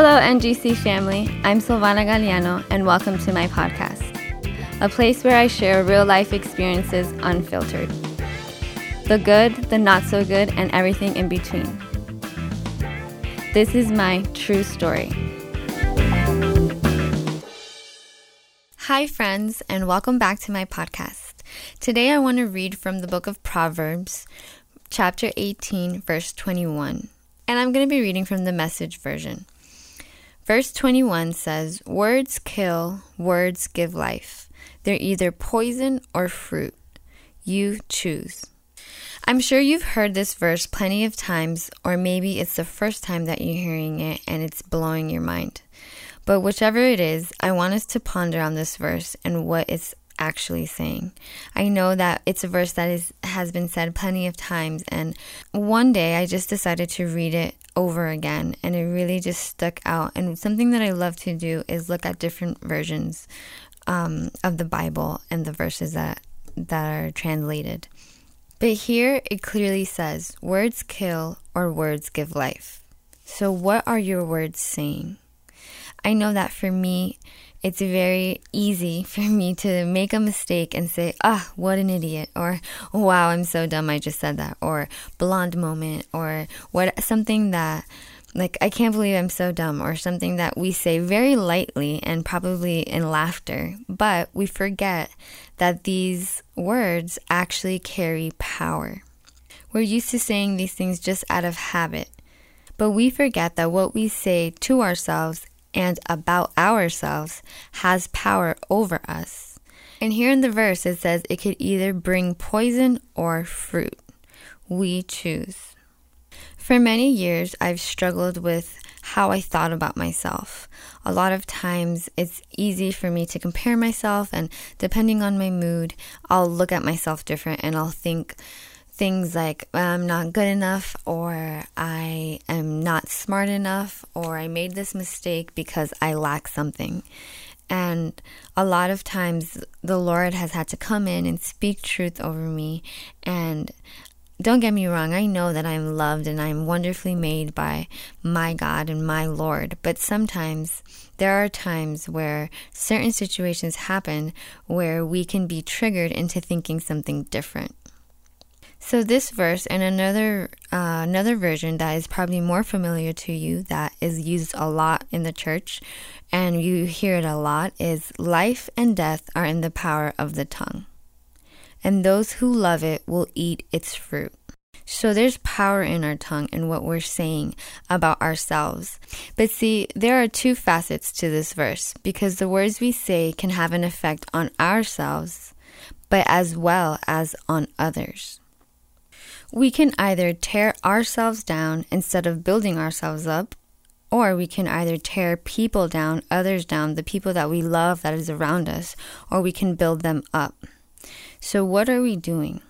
Hello, NGC family. I'm Silvana Galliano, and welcome to my podcast, a place where I share real life experiences unfiltered the good, the not so good, and everything in between. This is my true story. Hi, friends, and welcome back to my podcast. Today I want to read from the book of Proverbs, chapter 18, verse 21. And I'm going to be reading from the message version. Verse 21 says, Words kill, words give life. They're either poison or fruit. You choose. I'm sure you've heard this verse plenty of times, or maybe it's the first time that you're hearing it and it's blowing your mind. But whichever it is, I want us to ponder on this verse and what it's actually saying. I know that it's a verse that is has been said plenty of times and one day I just decided to read it over again and it really just stuck out and something that I love to do is look at different versions um, of the Bible and the verses that that are translated. But here it clearly says words kill or words give life. So what are your words saying? I know that for me it's very easy for me to make a mistake and say, ah, what an idiot, or wow, I'm so dumb, I just said that, or blonde moment, or what something that like I can't believe I'm so dumb, or something that we say very lightly and probably in laughter, but we forget that these words actually carry power. We're used to saying these things just out of habit, but we forget that what we say to ourselves and about ourselves has power over us. And here in the verse, it says it could either bring poison or fruit. We choose. For many years, I've struggled with how I thought about myself. A lot of times, it's easy for me to compare myself, and depending on my mood, I'll look at myself different and I'll think, things like I'm not good enough, or I am not smart enough, or I made this mistake because I lack something. And a lot of times the Lord has had to come in and speak truth over me. And don't get me wrong, I know that I'm loved and I'm wonderfully made by my God and my Lord. But sometimes there are times where certain situations happen where we can be triggered into thinking something different. So this verse and another uh, another version that is probably more familiar to you that is used a lot in the church and you hear it a lot is life and death are in the power of the tongue. And those who love it will eat its fruit. So there's power in our tongue and what we're saying about ourselves. But see, there are two facets to this verse because the words we say can have an effect on ourselves, but as well as on others. We can either tear ourselves down instead of building ourselves up, or we can either tear people down, others down, the people that we love that is around us, or we can build them up. So, what are we doing?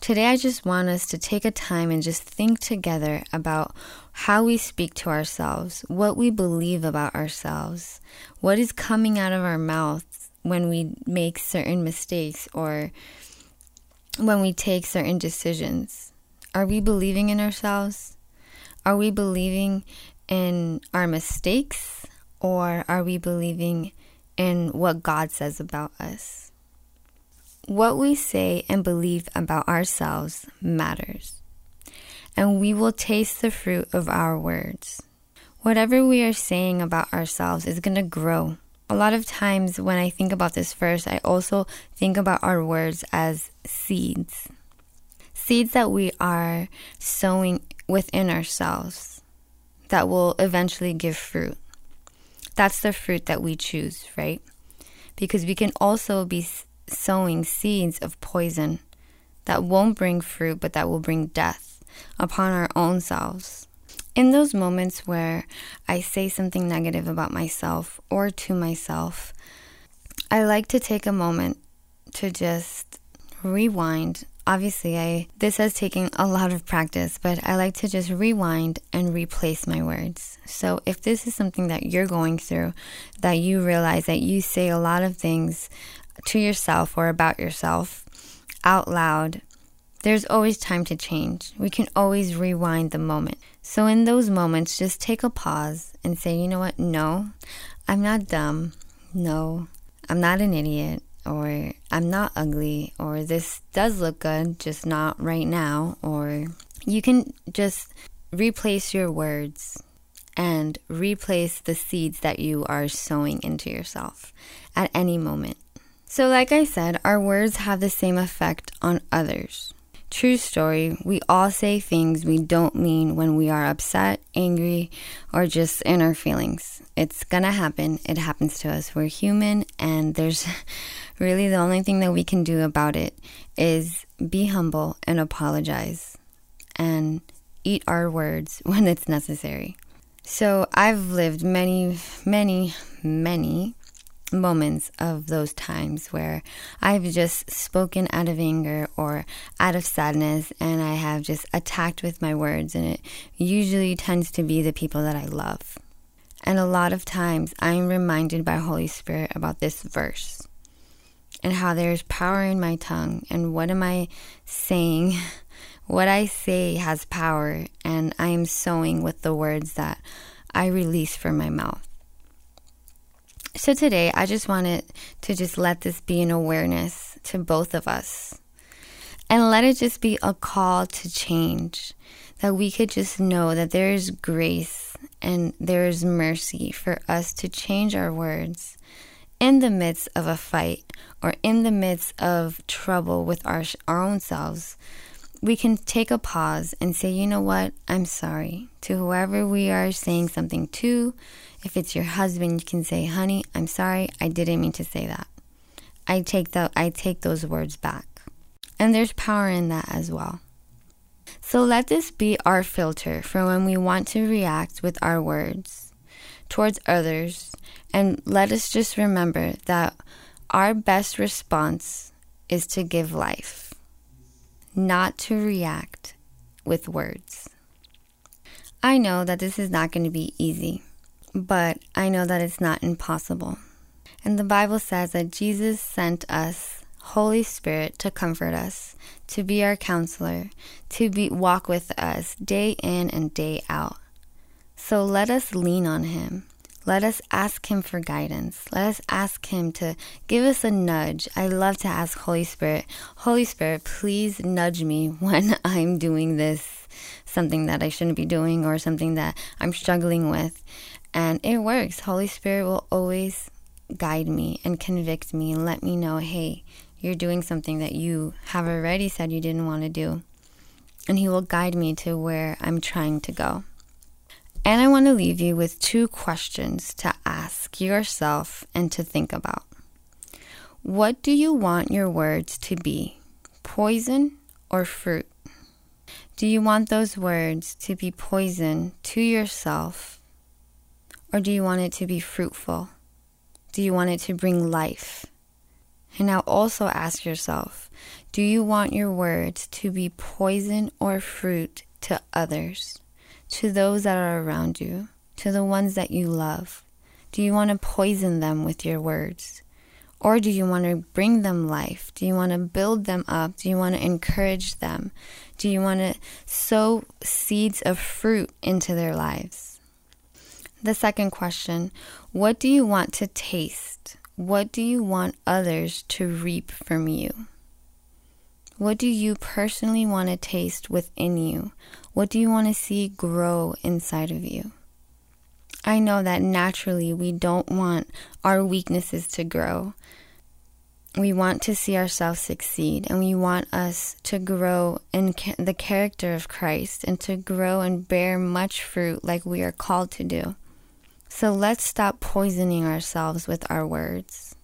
Today, I just want us to take a time and just think together about how we speak to ourselves, what we believe about ourselves, what is coming out of our mouths when we make certain mistakes or when we take certain decisions? Are we believing in ourselves? Are we believing in our mistakes? Or are we believing in what God says about us? What we say and believe about ourselves matters, and we will taste the fruit of our words. Whatever we are saying about ourselves is going to grow a lot of times when I think about this verse, I also think about our words as seeds. Seeds that we are sowing within ourselves that will eventually give fruit. That's the fruit that we choose, right? Because we can also be sowing seeds of poison that won't bring fruit, but that will bring death upon our own selves. In those moments where I say something negative about myself or to myself, I like to take a moment to just rewind. Obviously, I this has taken a lot of practice, but I like to just rewind and replace my words. So, if this is something that you're going through, that you realize that you say a lot of things to yourself or about yourself out loud There's always time to change. We can always rewind the moment. So, in those moments, just take a pause and say, you know what? No, I'm not dumb. No, I'm not an idiot. Or I'm not ugly. Or this does look good, just not right now. Or you can just replace your words and replace the seeds that you are sowing into yourself at any moment. So, like I said, our words have the same effect on others. True story, we all say things we don't mean when we are upset, angry, or just in our feelings. It's gonna happen. It happens to us. We're human, and there's really the only thing that we can do about it is be humble and apologize and eat our words when it's necessary. So I've lived many, many, many moments of those times where I've just spoken out of anger or out of sadness and I have just attacked with my words, and it usually tends to be the people that I love. And a lot of times I'm reminded by Holy Spirit about this verse and how there's power in my tongue and what am I saying? What I say has power, and I am sowing with the words that I release from my mouth. So today, I just wanted to just let this be an awareness to both of us. And let it just be a call to change. That we could just know that there is grace and there is mercy for us to change our words in the midst of a fight or in the midst of trouble with our, our own selves. We can take a pause and say, you know what? I'm sorry to whoever we are saying something to if it's your husband, you can say, "Honey, I'm sorry. I didn't mean to say that." I take the I take those words back. And there's power in that as well. So let this be our filter for when we want to react with our words towards others and let us just remember that our best response is to give life, not to react with words. I know that this is not going to be easy but I know that it's not impossible. And the Bible says that Jesus sent us Holy Spirit to comfort us, to be our counselor, to be walk with us day in and day out. So let us lean on him. Let us ask him for guidance. Let us ask him to give us a nudge. I love to ask Holy Spirit, Holy Spirit, please nudge me when I'm doing this something that I shouldn't be doing or something that I'm struggling with. And it works. Holy Spirit will always guide me and convict me and let me know, hey, you're doing something that you have already said you didn't want to do. And He will guide me to where I'm trying to go. And I want to leave you with two questions to ask yourself and to think about. What do you want your words to be? Poison or fruit? Do you want those words to be poison to yourself or do you want it to be fruitful? Do you want it to bring life? And now also ask yourself do you want your words to be poison or fruit to others, to those that are around you, to the ones that you love? Do you want to poison them with your words? Or do you want to bring them life? Do you want to build them up? Do you want to encourage them? Do you want to sow seeds of fruit into their lives? The second question What do you want to taste? What do you want others to reap from you? What do you personally want to taste within you? What do you want to see grow inside of you? I know that naturally we don't want our weaknesses to grow. We want to see ourselves succeed and we want us to grow in ca- the character of Christ and to grow and bear much fruit like we are called to do. So let's stop poisoning ourselves with our words.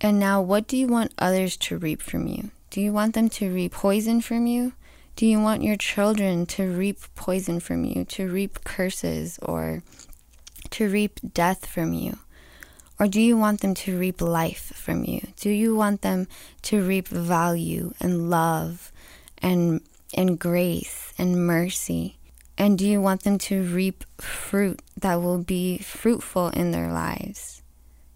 And now, what do you want others to reap from you? Do you want them to reap poison from you? Do you want your children to reap poison from you, to reap curses or to reap death from you? Or do you want them to reap life from you? Do you want them to reap value and love and, and grace and mercy? And do you want them to reap fruit that will be fruitful in their lives?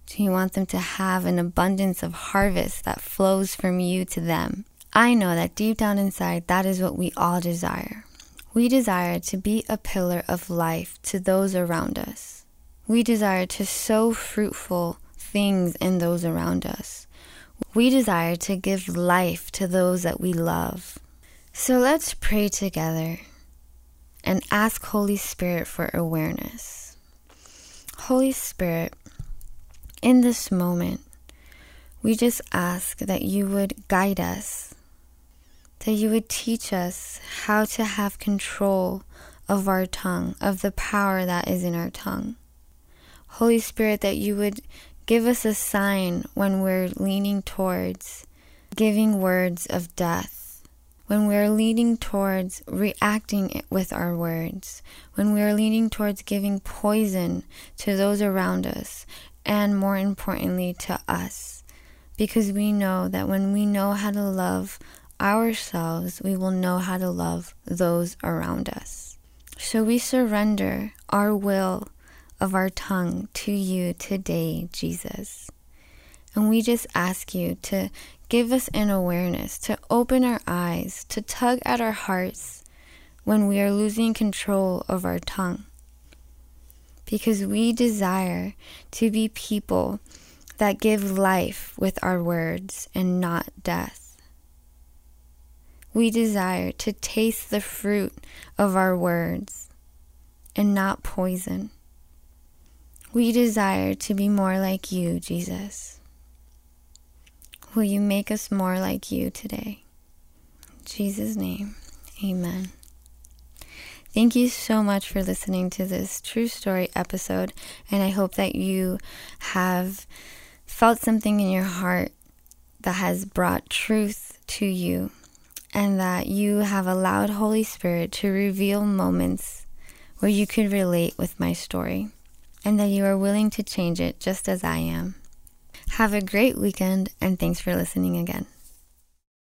Do you want them to have an abundance of harvest that flows from you to them? I know that deep down inside, that is what we all desire. We desire to be a pillar of life to those around us. We desire to sow fruitful things in those around us. We desire to give life to those that we love. So let's pray together and ask Holy Spirit for awareness. Holy Spirit, in this moment, we just ask that you would guide us that you would teach us how to have control of our tongue, of the power that is in our tongue. Holy Spirit, that you would give us a sign when we're leaning towards giving words of death, when we're leaning towards reacting with our words, when we're leaning towards giving poison to those around us, and more importantly, to us. Because we know that when we know how to love ourselves, we will know how to love those around us. So we surrender our will of our tongue to you today, Jesus. And we just ask you to give us an awareness, to open our eyes, to tug at our hearts when we are losing control of our tongue. Because we desire to be people that give life with our words and not death. We desire to taste the fruit of our words and not poison. We desire to be more like you, Jesus. Will you make us more like you today? In Jesus' name, amen. Thank you so much for listening to this true story episode, and I hope that you have felt something in your heart that has brought truth to you and that you have allowed Holy Spirit to reveal moments where you could relate with my story and that you are willing to change it just as I am. Have a great weekend and thanks for listening again.